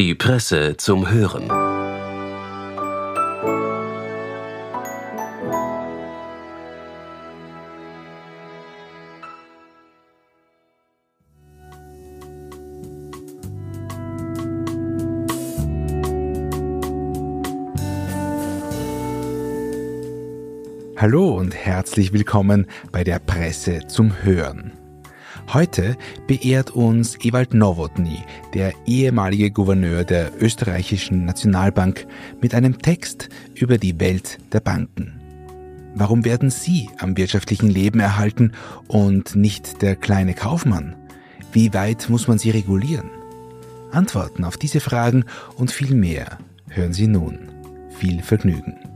Die Presse zum Hören. Hallo und herzlich willkommen bei der Presse zum Hören. Heute beehrt uns Ewald Nowotny, der ehemalige Gouverneur der österreichischen Nationalbank, mit einem Text über die Welt der Banken. Warum werden sie am wirtschaftlichen Leben erhalten und nicht der kleine Kaufmann? Wie weit muss man sie regulieren? Antworten auf diese Fragen und viel mehr hören Sie nun. Viel Vergnügen.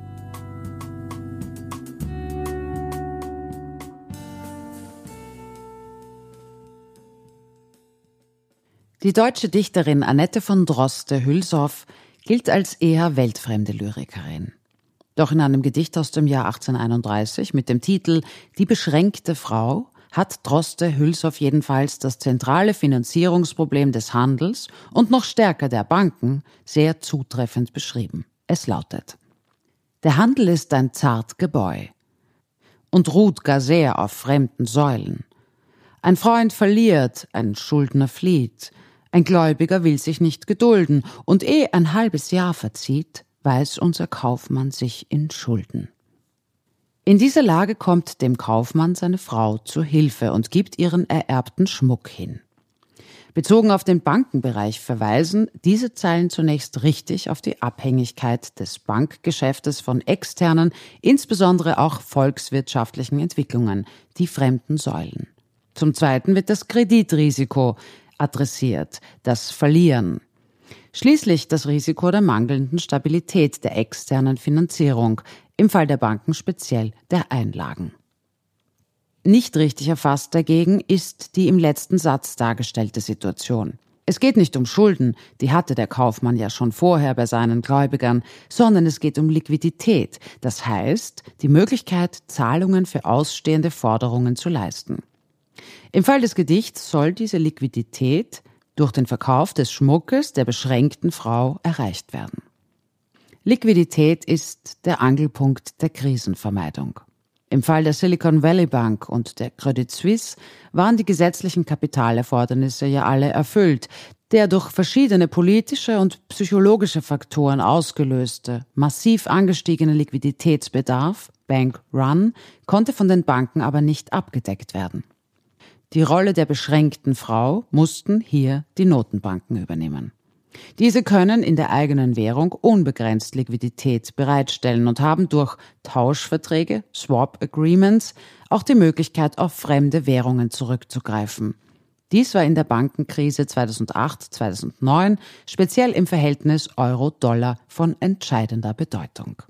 Die deutsche Dichterin Annette von Droste-Hülshoff gilt als eher weltfremde Lyrikerin. Doch in einem Gedicht aus dem Jahr 1831 mit dem Titel Die beschränkte Frau hat Droste-Hülshoff jedenfalls das zentrale Finanzierungsproblem des Handels und noch stärker der Banken sehr zutreffend beschrieben. Es lautet Der Handel ist ein zart Gebäu und ruht gar sehr auf fremden Säulen. Ein Freund verliert, ein Schuldner flieht, ein Gläubiger will sich nicht gedulden, und eh ein halbes Jahr verzieht, weiß unser Kaufmann sich in Schulden. In dieser Lage kommt dem Kaufmann seine Frau zu Hilfe und gibt ihren ererbten Schmuck hin. Bezogen auf den Bankenbereich verweisen diese Zeilen zunächst richtig auf die Abhängigkeit des Bankgeschäftes von externen, insbesondere auch volkswirtschaftlichen Entwicklungen, die fremden Säulen. Zum Zweiten wird das Kreditrisiko, adressiert, das Verlieren. Schließlich das Risiko der mangelnden Stabilität der externen Finanzierung, im Fall der Banken speziell der Einlagen. Nicht richtig erfasst dagegen ist die im letzten Satz dargestellte Situation. Es geht nicht um Schulden, die hatte der Kaufmann ja schon vorher bei seinen Gläubigern, sondern es geht um Liquidität, das heißt die Möglichkeit, Zahlungen für ausstehende Forderungen zu leisten. Im Fall des Gedichts soll diese Liquidität durch den Verkauf des Schmuckes der beschränkten Frau erreicht werden. Liquidität ist der Angelpunkt der Krisenvermeidung. Im Fall der Silicon Valley Bank und der Credit Suisse waren die gesetzlichen Kapitalerfordernisse ja alle erfüllt. Der durch verschiedene politische und psychologische Faktoren ausgelöste, massiv angestiegene Liquiditätsbedarf, Bank Run, konnte von den Banken aber nicht abgedeckt werden. Die Rolle der beschränkten Frau mussten hier die Notenbanken übernehmen. Diese können in der eigenen Währung unbegrenzt Liquidität bereitstellen und haben durch Tauschverträge, Swap Agreements, auch die Möglichkeit, auf fremde Währungen zurückzugreifen. Dies war in der Bankenkrise 2008-2009 speziell im Verhältnis Euro-Dollar von entscheidender Bedeutung.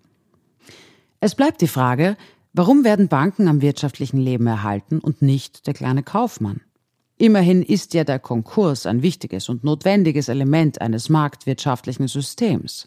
Es bleibt die Frage, Warum werden Banken am wirtschaftlichen Leben erhalten und nicht der kleine Kaufmann? Immerhin ist ja der Konkurs ein wichtiges und notwendiges Element eines marktwirtschaftlichen Systems.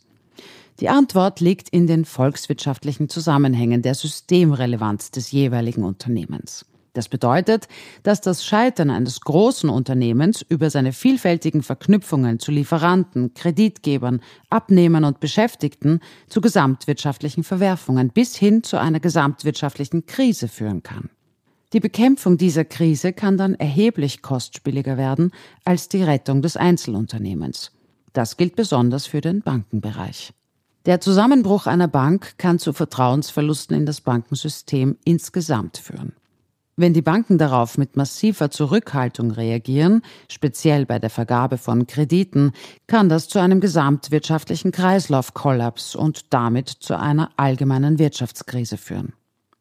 Die Antwort liegt in den volkswirtschaftlichen Zusammenhängen der Systemrelevanz des jeweiligen Unternehmens. Das bedeutet, dass das Scheitern eines großen Unternehmens über seine vielfältigen Verknüpfungen zu Lieferanten, Kreditgebern, Abnehmern und Beschäftigten zu gesamtwirtschaftlichen Verwerfungen bis hin zu einer gesamtwirtschaftlichen Krise führen kann. Die Bekämpfung dieser Krise kann dann erheblich kostspieliger werden als die Rettung des Einzelunternehmens. Das gilt besonders für den Bankenbereich. Der Zusammenbruch einer Bank kann zu Vertrauensverlusten in das Bankensystem insgesamt führen. Wenn die Banken darauf mit massiver Zurückhaltung reagieren, speziell bei der Vergabe von Krediten, kann das zu einem gesamtwirtschaftlichen Kreislaufkollaps und damit zu einer allgemeinen Wirtschaftskrise führen.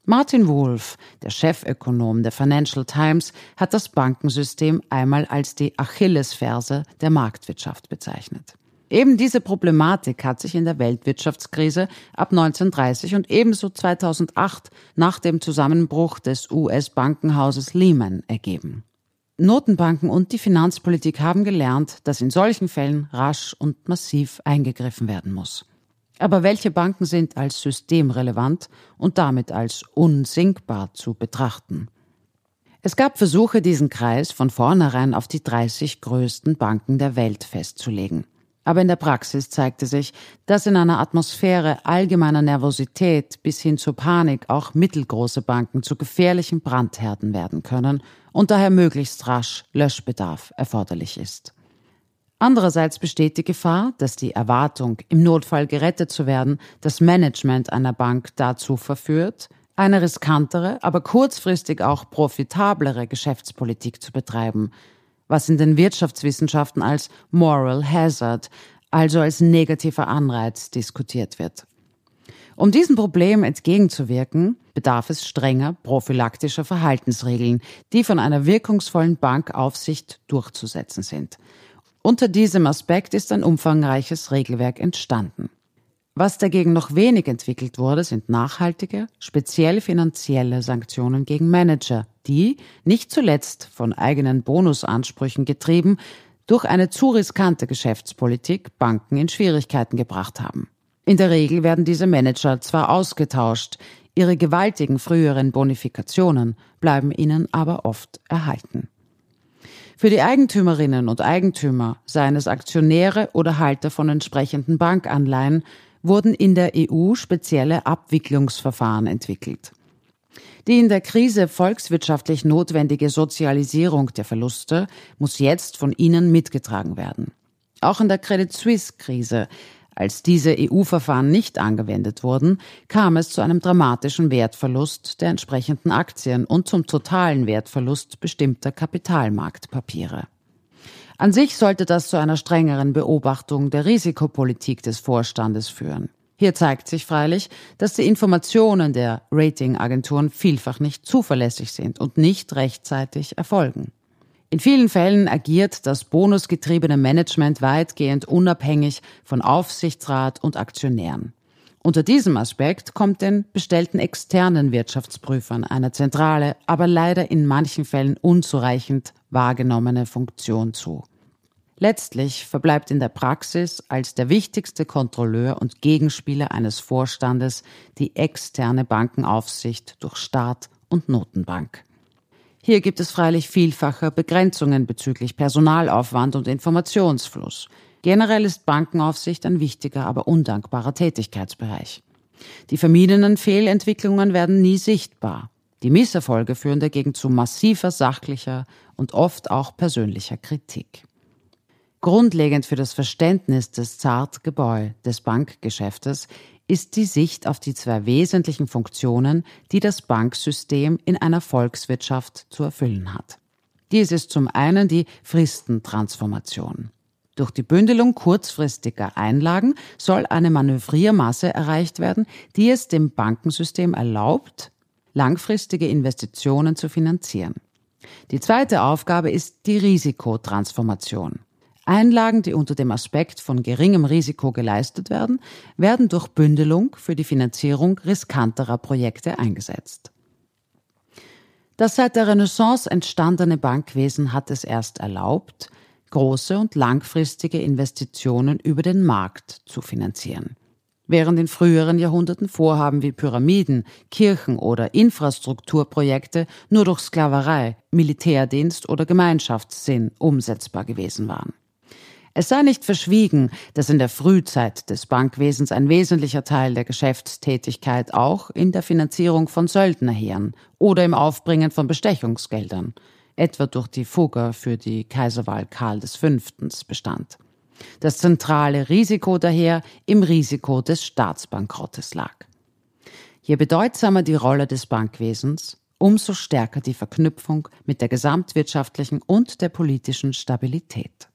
Martin Wolf, der Chefökonom der Financial Times, hat das Bankensystem einmal als die Achillesferse der Marktwirtschaft bezeichnet. Eben diese Problematik hat sich in der Weltwirtschaftskrise ab 1930 und ebenso 2008 nach dem Zusammenbruch des US-Bankenhauses Lehman ergeben. Notenbanken und die Finanzpolitik haben gelernt, dass in solchen Fällen rasch und massiv eingegriffen werden muss. Aber welche Banken sind als systemrelevant und damit als unsinkbar zu betrachten? Es gab Versuche, diesen Kreis von vornherein auf die 30 größten Banken der Welt festzulegen. Aber in der Praxis zeigte sich, dass in einer Atmosphäre allgemeiner Nervosität bis hin zur Panik auch mittelgroße Banken zu gefährlichen Brandherden werden können und daher möglichst rasch Löschbedarf erforderlich ist. Andererseits besteht die Gefahr, dass die Erwartung, im Notfall gerettet zu werden, das Management einer Bank dazu verführt, eine riskantere, aber kurzfristig auch profitablere Geschäftspolitik zu betreiben, was in den Wirtschaftswissenschaften als Moral Hazard, also als negativer Anreiz diskutiert wird. Um diesem Problem entgegenzuwirken, bedarf es strenger prophylaktischer Verhaltensregeln, die von einer wirkungsvollen Bankaufsicht durchzusetzen sind. Unter diesem Aspekt ist ein umfangreiches Regelwerk entstanden. Was dagegen noch wenig entwickelt wurde, sind nachhaltige, speziell finanzielle Sanktionen gegen Manager, die, nicht zuletzt von eigenen Bonusansprüchen getrieben, durch eine zu riskante Geschäftspolitik Banken in Schwierigkeiten gebracht haben. In der Regel werden diese Manager zwar ausgetauscht, ihre gewaltigen früheren Bonifikationen bleiben ihnen aber oft erhalten. Für die Eigentümerinnen und Eigentümer, seien es Aktionäre oder Halter von entsprechenden Bankanleihen, wurden in der EU spezielle Abwicklungsverfahren entwickelt. Die in der Krise volkswirtschaftlich notwendige Sozialisierung der Verluste muss jetzt von ihnen mitgetragen werden. Auch in der Credit Suisse-Krise, als diese EU-Verfahren nicht angewendet wurden, kam es zu einem dramatischen Wertverlust der entsprechenden Aktien und zum totalen Wertverlust bestimmter Kapitalmarktpapiere. An sich sollte das zu einer strengeren Beobachtung der Risikopolitik des Vorstandes führen. Hier zeigt sich freilich, dass die Informationen der Ratingagenturen vielfach nicht zuverlässig sind und nicht rechtzeitig erfolgen. In vielen Fällen agiert das bonusgetriebene Management weitgehend unabhängig von Aufsichtsrat und Aktionären. Unter diesem Aspekt kommt den bestellten externen Wirtschaftsprüfern eine zentrale, aber leider in manchen Fällen unzureichend wahrgenommene Funktion zu. Letztlich verbleibt in der Praxis als der wichtigste Kontrolleur und Gegenspieler eines Vorstandes die externe Bankenaufsicht durch Staat und Notenbank. Hier gibt es freilich vielfache Begrenzungen bezüglich Personalaufwand und Informationsfluss. Generell ist Bankenaufsicht ein wichtiger, aber undankbarer Tätigkeitsbereich. Die vermiedenen Fehlentwicklungen werden nie sichtbar. Die Misserfolge führen dagegen zu massiver sachlicher und oft auch persönlicher Kritik. Grundlegend für das Verständnis des Zartgebäu des Bankgeschäftes ist die Sicht auf die zwei wesentlichen Funktionen, die das Banksystem in einer Volkswirtschaft zu erfüllen hat. Dies ist zum einen die Fristentransformation. Durch die Bündelung kurzfristiger Einlagen soll eine Manövriermasse erreicht werden, die es dem Bankensystem erlaubt, langfristige Investitionen zu finanzieren. Die zweite Aufgabe ist die Risikotransformation. Einlagen, die unter dem Aspekt von geringem Risiko geleistet werden, werden durch Bündelung für die Finanzierung riskanterer Projekte eingesetzt. Das seit der Renaissance entstandene Bankwesen hat es erst erlaubt, große und langfristige Investitionen über den Markt zu finanzieren. Während in früheren Jahrhunderten Vorhaben wie Pyramiden, Kirchen oder Infrastrukturprojekte nur durch Sklaverei, Militärdienst oder Gemeinschaftssinn umsetzbar gewesen waren. Es sei nicht verschwiegen, dass in der Frühzeit des Bankwesens ein wesentlicher Teil der Geschäftstätigkeit auch in der Finanzierung von Söldnerheeren oder im Aufbringen von Bestechungsgeldern, etwa durch die Fugger für die Kaiserwahl Karl V. bestand. Das zentrale Risiko daher im Risiko des Staatsbankrottes lag. Je bedeutsamer die Rolle des Bankwesens, umso stärker die Verknüpfung mit der gesamtwirtschaftlichen und der politischen Stabilität.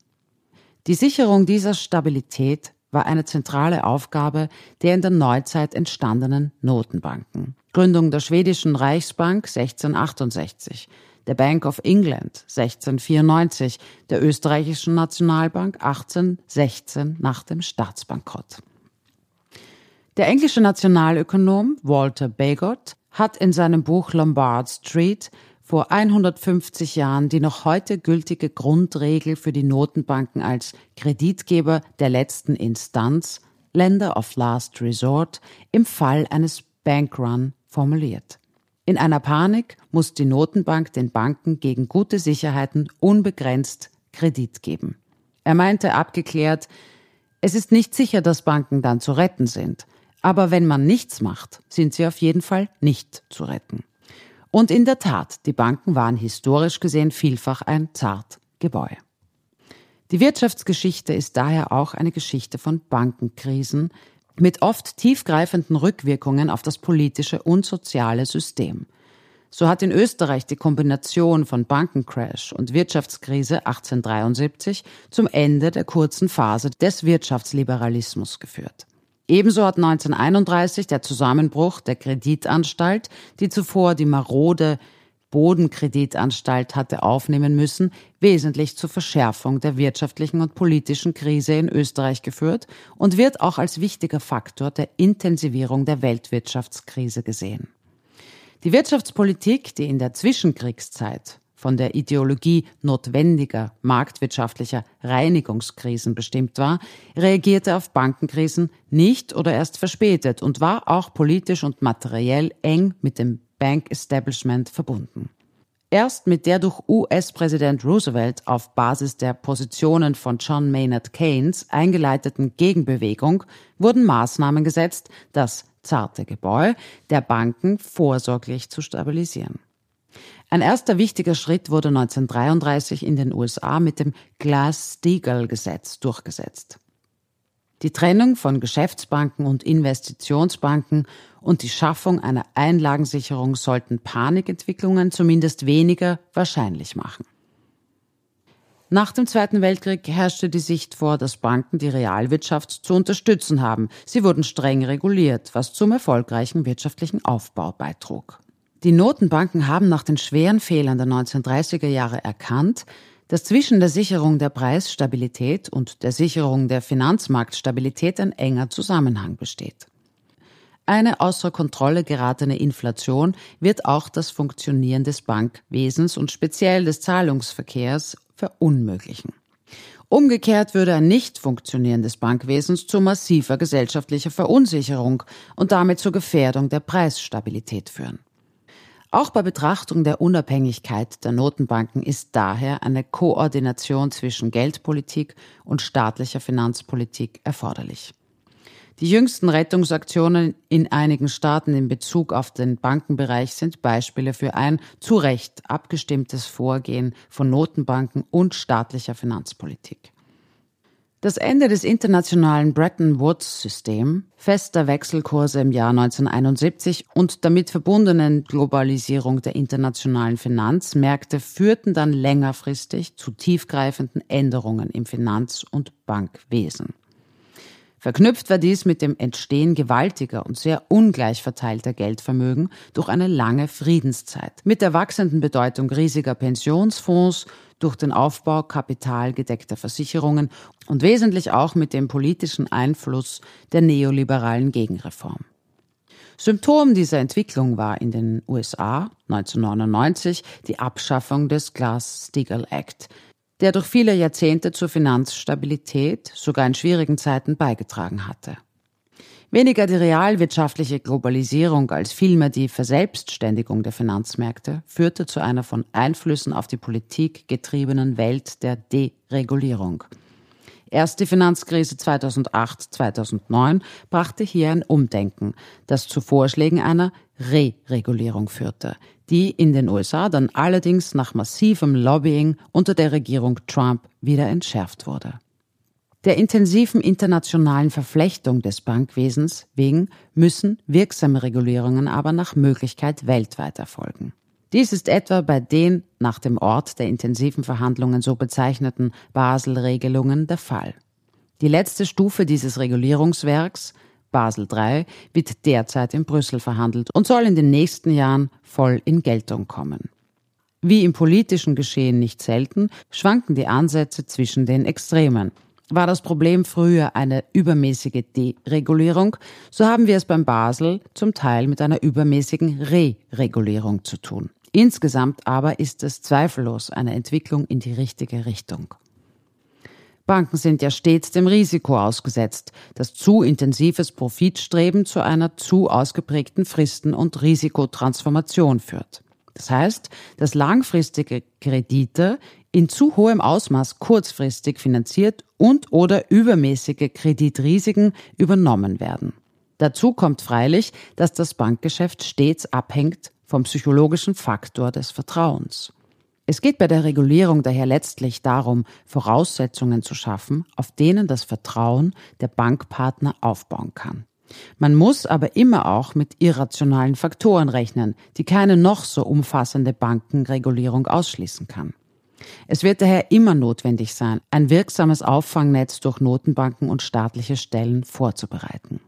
Die Sicherung dieser Stabilität war eine zentrale Aufgabe der in der Neuzeit entstandenen Notenbanken. Gründung der schwedischen Reichsbank 1668, der Bank of England 1694, der österreichischen Nationalbank 1816 nach dem Staatsbankrott. Der englische Nationalökonom Walter Bagott hat in seinem Buch Lombard Street vor 150 Jahren die noch heute gültige Grundregel für die Notenbanken als Kreditgeber der letzten Instanz, Lender of Last Resort, im Fall eines Bankrun formuliert. In einer Panik muss die Notenbank den Banken gegen gute Sicherheiten unbegrenzt Kredit geben. Er meinte abgeklärt, Es ist nicht sicher, dass Banken dann zu retten sind. Aber wenn man nichts macht, sind sie auf jeden Fall nicht zu retten. Und in der Tat, die Banken waren historisch gesehen vielfach ein zart Gebäu. Die Wirtschaftsgeschichte ist daher auch eine Geschichte von Bankenkrisen mit oft tiefgreifenden Rückwirkungen auf das politische und soziale System. So hat in Österreich die Kombination von Bankencrash und Wirtschaftskrise 1873 zum Ende der kurzen Phase des Wirtschaftsliberalismus geführt. Ebenso hat 1931 der Zusammenbruch der Kreditanstalt, die zuvor die marode Bodenkreditanstalt hatte aufnehmen müssen, wesentlich zur Verschärfung der wirtschaftlichen und politischen Krise in Österreich geführt und wird auch als wichtiger Faktor der Intensivierung der Weltwirtschaftskrise gesehen. Die Wirtschaftspolitik, die in der Zwischenkriegszeit von der Ideologie notwendiger marktwirtschaftlicher Reinigungskrisen bestimmt war, reagierte auf Bankenkrisen nicht oder erst verspätet und war auch politisch und materiell eng mit dem Bank Establishment verbunden. Erst mit der durch US-Präsident Roosevelt auf Basis der Positionen von John Maynard Keynes eingeleiteten Gegenbewegung wurden Maßnahmen gesetzt, das zarte Gebäude der Banken vorsorglich zu stabilisieren. Ein erster wichtiger Schritt wurde 1933 in den USA mit dem Glass-Steagall-Gesetz durchgesetzt. Die Trennung von Geschäftsbanken und Investitionsbanken und die Schaffung einer Einlagensicherung sollten Panikentwicklungen zumindest weniger wahrscheinlich machen. Nach dem Zweiten Weltkrieg herrschte die Sicht vor, dass Banken die Realwirtschaft zu unterstützen haben. Sie wurden streng reguliert, was zum erfolgreichen wirtschaftlichen Aufbau beitrug. Die Notenbanken haben nach den schweren Fehlern der 1930er Jahre erkannt, dass zwischen der Sicherung der Preisstabilität und der Sicherung der Finanzmarktstabilität ein enger Zusammenhang besteht. Eine außer Kontrolle geratene Inflation wird auch das Funktionieren des Bankwesens und speziell des Zahlungsverkehrs verunmöglichen. Umgekehrt würde ein Nicht-Funktionieren des Bankwesens zu massiver gesellschaftlicher Verunsicherung und damit zur Gefährdung der Preisstabilität führen. Auch bei Betrachtung der Unabhängigkeit der Notenbanken ist daher eine Koordination zwischen Geldpolitik und staatlicher Finanzpolitik erforderlich. Die jüngsten Rettungsaktionen in einigen Staaten in Bezug auf den Bankenbereich sind Beispiele für ein zu Recht abgestimmtes Vorgehen von Notenbanken und staatlicher Finanzpolitik. Das Ende des internationalen Bretton Woods-System, fester Wechselkurse im Jahr 1971 und damit verbundenen Globalisierung der internationalen Finanzmärkte führten dann längerfristig zu tiefgreifenden Änderungen im Finanz- und Bankwesen. Verknüpft war dies mit dem Entstehen gewaltiger und sehr ungleich verteilter Geldvermögen durch eine lange Friedenszeit, mit der wachsenden Bedeutung riesiger Pensionsfonds, durch den Aufbau kapitalgedeckter Versicherungen und wesentlich auch mit dem politischen Einfluss der neoliberalen Gegenreform. Symptom dieser Entwicklung war in den USA 1999 die Abschaffung des Glass-Steagall Act, der durch viele Jahrzehnte zur Finanzstabilität, sogar in schwierigen Zeiten beigetragen hatte. Weniger die realwirtschaftliche Globalisierung als vielmehr die Verselbstständigung der Finanzmärkte führte zu einer von Einflüssen auf die Politik getriebenen Welt der Deregulierung. Erst die Finanzkrise 2008-2009 brachte hier ein Umdenken, das zu Vorschlägen einer Re-Regulierung führte, die in den USA dann allerdings nach massivem Lobbying unter der Regierung Trump wieder entschärft wurde. Der intensiven internationalen Verflechtung des Bankwesens wegen müssen wirksame Regulierungen aber nach Möglichkeit weltweit erfolgen. Dies ist etwa bei den nach dem Ort der intensiven Verhandlungen so bezeichneten Basel-Regelungen der Fall. Die letzte Stufe dieses Regulierungswerks, Basel III, wird derzeit in Brüssel verhandelt und soll in den nächsten Jahren voll in Geltung kommen. Wie im politischen Geschehen nicht selten, schwanken die Ansätze zwischen den Extremen. War das Problem früher eine übermäßige Deregulierung, so haben wir es beim Basel zum Teil mit einer übermäßigen Re-Regulierung zu tun. Insgesamt aber ist es zweifellos eine Entwicklung in die richtige Richtung. Banken sind ja stets dem Risiko ausgesetzt, dass zu intensives Profitstreben zu einer zu ausgeprägten Fristen- und Risikotransformation führt. Das heißt, dass langfristige Kredite in zu hohem Ausmaß kurzfristig finanziert und oder übermäßige Kreditrisiken übernommen werden. Dazu kommt freilich, dass das Bankgeschäft stets abhängt vom psychologischen Faktor des Vertrauens. Es geht bei der Regulierung daher letztlich darum, Voraussetzungen zu schaffen, auf denen das Vertrauen der Bankpartner aufbauen kann. Man muss aber immer auch mit irrationalen Faktoren rechnen, die keine noch so umfassende Bankenregulierung ausschließen kann. Es wird daher immer notwendig sein, ein wirksames Auffangnetz durch Notenbanken und staatliche Stellen vorzubereiten.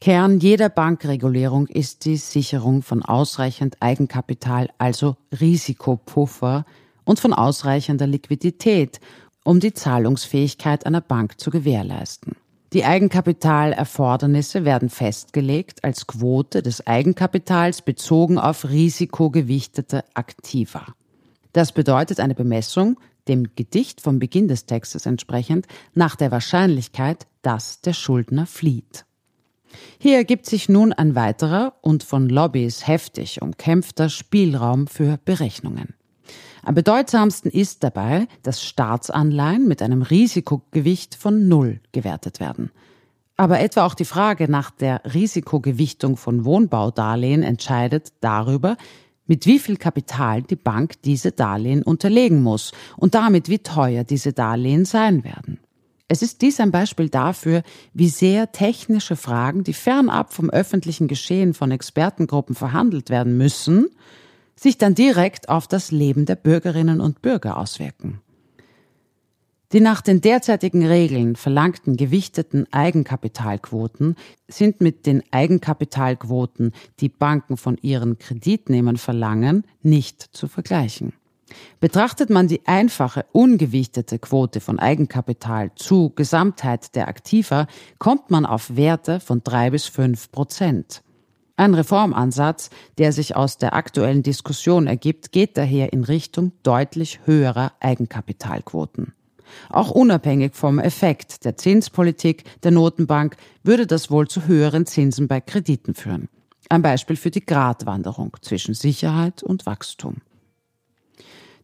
Kern jeder Bankregulierung ist die Sicherung von ausreichend Eigenkapital, also Risikopuffer und von ausreichender Liquidität, um die Zahlungsfähigkeit einer Bank zu gewährleisten. Die Eigenkapitalerfordernisse werden festgelegt als Quote des Eigenkapitals bezogen auf risikogewichtete Aktiva. Das bedeutet eine Bemessung, dem Gedicht vom Beginn des Textes entsprechend, nach der Wahrscheinlichkeit, dass der Schuldner flieht. Hier ergibt sich nun ein weiterer und von Lobbys heftig umkämpfter Spielraum für Berechnungen. Am bedeutsamsten ist dabei, dass Staatsanleihen mit einem Risikogewicht von Null gewertet werden. Aber etwa auch die Frage nach der Risikogewichtung von Wohnbaudarlehen entscheidet darüber, mit wie viel Kapital die Bank diese Darlehen unterlegen muss und damit wie teuer diese Darlehen sein werden. Es ist dies ein Beispiel dafür, wie sehr technische Fragen, die fernab vom öffentlichen Geschehen von Expertengruppen verhandelt werden müssen, sich dann direkt auf das Leben der Bürgerinnen und Bürger auswirken. Die nach den derzeitigen Regeln verlangten gewichteten Eigenkapitalquoten sind mit den Eigenkapitalquoten, die Banken von ihren Kreditnehmern verlangen, nicht zu vergleichen. Betrachtet man die einfache, ungewichtete Quote von Eigenkapital zu Gesamtheit der Aktiva, kommt man auf Werte von drei bis fünf Prozent. Ein Reformansatz, der sich aus der aktuellen Diskussion ergibt, geht daher in Richtung deutlich höherer Eigenkapitalquoten. Auch unabhängig vom Effekt der Zinspolitik der Notenbank würde das wohl zu höheren Zinsen bei Krediten führen. Ein Beispiel für die Gratwanderung zwischen Sicherheit und Wachstum.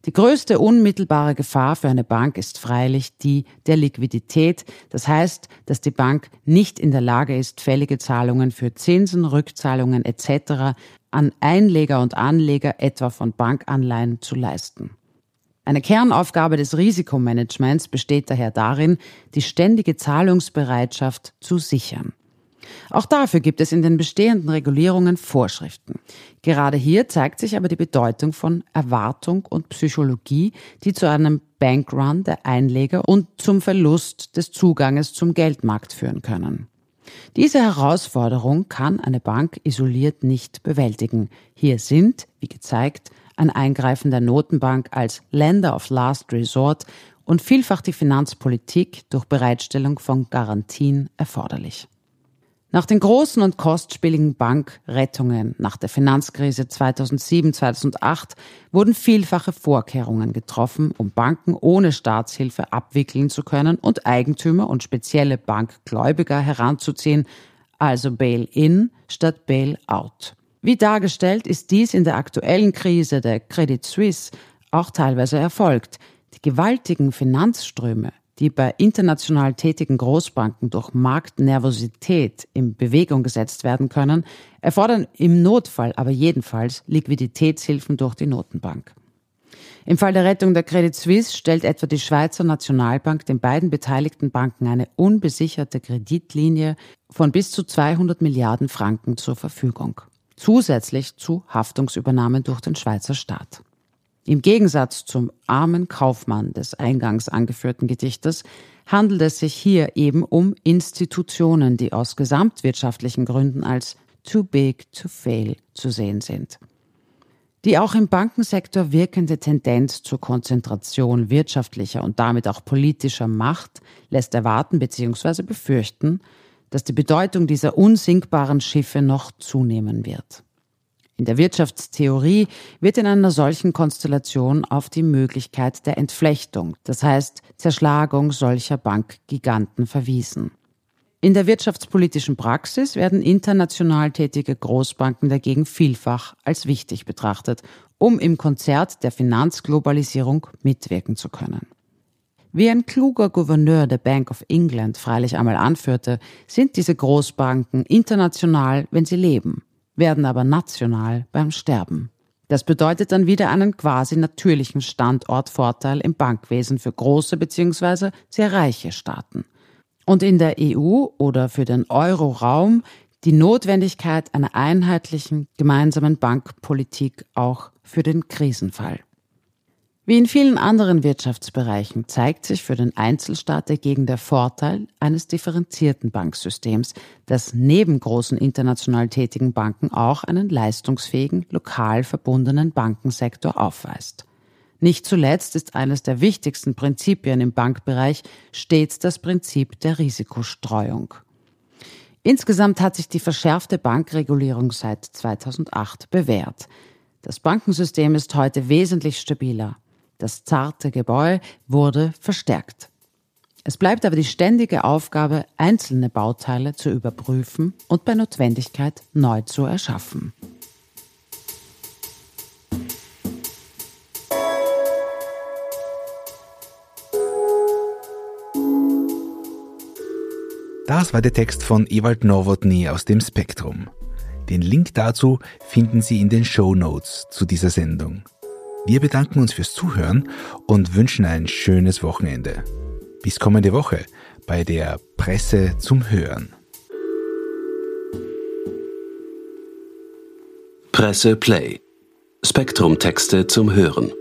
Die größte unmittelbare Gefahr für eine Bank ist freilich die der Liquidität. Das heißt, dass die Bank nicht in der Lage ist, fällige Zahlungen für Zinsen, Rückzahlungen etc. an Einleger und Anleger etwa von Bankanleihen zu leisten. Eine Kernaufgabe des Risikomanagements besteht daher darin, die ständige Zahlungsbereitschaft zu sichern. Auch dafür gibt es in den bestehenden Regulierungen Vorschriften. Gerade hier zeigt sich aber die Bedeutung von Erwartung und Psychologie, die zu einem Bankrun der Einleger und zum Verlust des Zuganges zum Geldmarkt führen können. Diese Herausforderung kann eine Bank isoliert nicht bewältigen. Hier sind, wie gezeigt, ein Eingreifen der Notenbank als Lender of Last Resort und vielfach die Finanzpolitik durch Bereitstellung von Garantien erforderlich. Nach den großen und kostspieligen Bankrettungen nach der Finanzkrise 2007-2008 wurden vielfache Vorkehrungen getroffen, um Banken ohne Staatshilfe abwickeln zu können und Eigentümer und spezielle Bankgläubiger heranzuziehen, also Bail-in statt Bail-out. Wie dargestellt ist dies in der aktuellen Krise der Credit Suisse auch teilweise erfolgt. Die gewaltigen Finanzströme die bei international tätigen Großbanken durch Marktnervosität in Bewegung gesetzt werden können, erfordern im Notfall aber jedenfalls Liquiditätshilfen durch die Notenbank. Im Fall der Rettung der Credit Suisse stellt etwa die Schweizer Nationalbank den beiden beteiligten Banken eine unbesicherte Kreditlinie von bis zu 200 Milliarden Franken zur Verfügung, zusätzlich zu Haftungsübernahmen durch den Schweizer Staat. Im Gegensatz zum armen Kaufmann des eingangs angeführten Gedichtes handelt es sich hier eben um Institutionen, die aus gesamtwirtschaftlichen Gründen als too big to fail zu sehen sind. Die auch im Bankensektor wirkende Tendenz zur Konzentration wirtschaftlicher und damit auch politischer Macht lässt erwarten bzw. befürchten, dass die Bedeutung dieser unsinkbaren Schiffe noch zunehmen wird. In der Wirtschaftstheorie wird in einer solchen Konstellation auf die Möglichkeit der Entflechtung, das heißt Zerschlagung solcher Bankgiganten verwiesen. In der wirtschaftspolitischen Praxis werden international tätige Großbanken dagegen vielfach als wichtig betrachtet um im Konzert der Finanzglobalisierung mitwirken zu können. Wie ein kluger Gouverneur der Bank of England freilich einmal anführte, sind diese Großbanken international, wenn sie leben, werden aber national beim Sterben. Das bedeutet dann wieder einen quasi natürlichen Standortvorteil im Bankwesen für große bzw. sehr reiche Staaten. Und in der EU oder für den Euroraum die Notwendigkeit einer einheitlichen gemeinsamen Bankpolitik auch für den Krisenfall. Wie in vielen anderen Wirtschaftsbereichen zeigt sich für den Einzelstaat dagegen der Vorteil eines differenzierten Banksystems, das neben großen international tätigen Banken auch einen leistungsfähigen, lokal verbundenen Bankensektor aufweist. Nicht zuletzt ist eines der wichtigsten Prinzipien im Bankbereich stets das Prinzip der Risikostreuung. Insgesamt hat sich die verschärfte Bankregulierung seit 2008 bewährt. Das Bankensystem ist heute wesentlich stabiler. Das zarte Gebäude wurde verstärkt. Es bleibt aber die ständige Aufgabe, einzelne Bauteile zu überprüfen und bei Notwendigkeit neu zu erschaffen. Das war der Text von Ewald Nowotny aus dem Spektrum. Den Link dazu finden Sie in den Show Notes zu dieser Sendung. Wir bedanken uns fürs Zuhören und wünschen ein schönes Wochenende. Bis kommende Woche bei der Presse zum Hören. Presse Play. Spektrum Texte zum Hören.